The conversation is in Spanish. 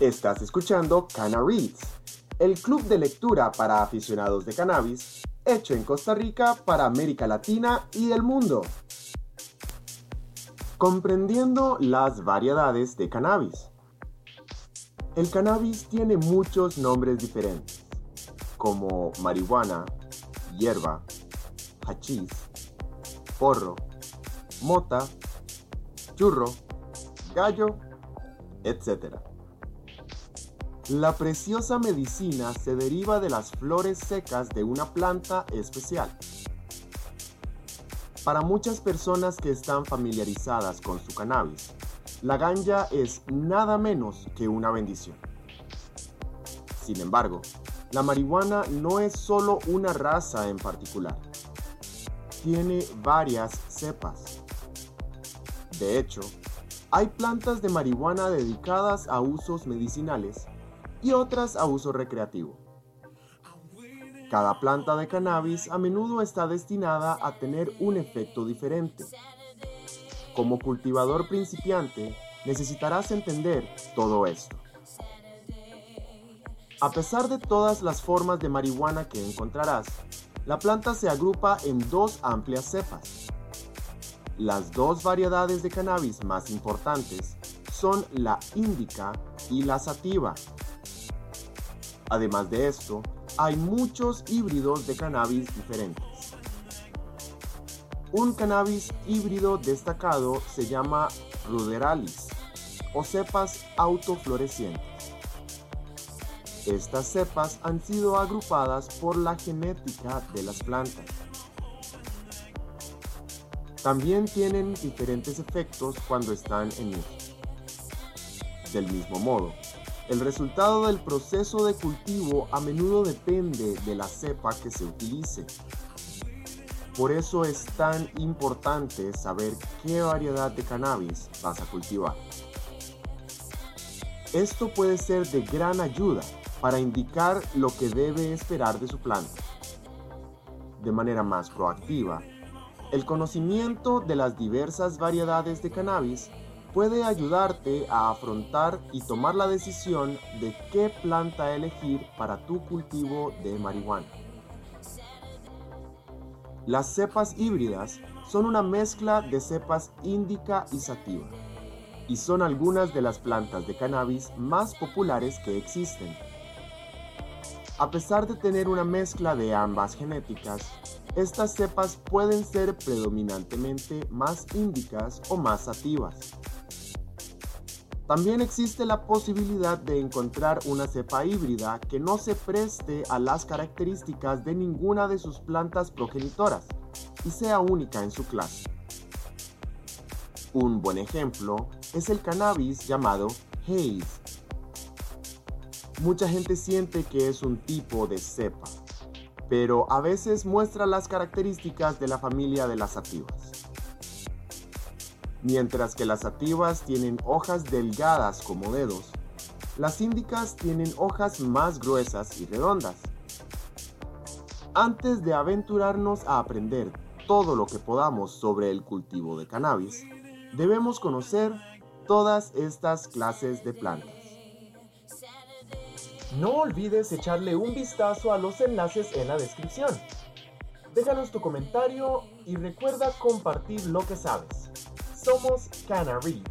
Estás escuchando Cana Reads, el club de lectura para aficionados de cannabis, hecho en Costa Rica para América Latina y el mundo. Comprendiendo las variedades de cannabis. El cannabis tiene muchos nombres diferentes, como marihuana, hierba, hachís, porro, mota, churro, gallo, etc. La preciosa medicina se deriva de las flores secas de una planta especial. Para muchas personas que están familiarizadas con su cannabis, la ganja es nada menos que una bendición. Sin embargo, la marihuana no es solo una raza en particular. Tiene varias cepas. De hecho, hay plantas de marihuana dedicadas a usos medicinales y otras a uso recreativo. Cada planta de cannabis a menudo está destinada a tener un efecto diferente. Como cultivador principiante, necesitarás entender todo esto. A pesar de todas las formas de marihuana que encontrarás, la planta se agrupa en dos amplias cepas. Las dos variedades de cannabis más importantes son la índica y la sativa. Además de esto, hay muchos híbridos de cannabis diferentes. Un cannabis híbrido destacado se llama ruderalis o cepas autoflorecientes. Estas cepas han sido agrupadas por la genética de las plantas. También tienen diferentes efectos cuando están en uso. Del mismo modo, el resultado del proceso de cultivo a menudo depende de la cepa que se utilice. Por eso es tan importante saber qué variedad de cannabis vas a cultivar. Esto puede ser de gran ayuda para indicar lo que debe esperar de su planta. De manera más proactiva, el conocimiento de las diversas variedades de cannabis puede ayudarte a afrontar y tomar la decisión de qué planta elegir para tu cultivo de marihuana. Las cepas híbridas son una mezcla de cepas índica y sativa y son algunas de las plantas de cannabis más populares que existen. A pesar de tener una mezcla de ambas genéticas, estas cepas pueden ser predominantemente más índicas o más sativas. También existe la posibilidad de encontrar una cepa híbrida que no se preste a las características de ninguna de sus plantas progenitoras y sea única en su clase. Un buen ejemplo es el cannabis llamado Haze. Mucha gente siente que es un tipo de cepa, pero a veces muestra las características de la familia de las sativas. Mientras que las sativas tienen hojas delgadas como dedos, las índicas tienen hojas más gruesas y redondas. Antes de aventurarnos a aprender todo lo que podamos sobre el cultivo de cannabis, debemos conocer todas estas clases de plantas. No olvides echarle un vistazo a los enlaces en la descripción. Déjanos tu comentario y recuerda compartir lo que sabes. Somos Canary.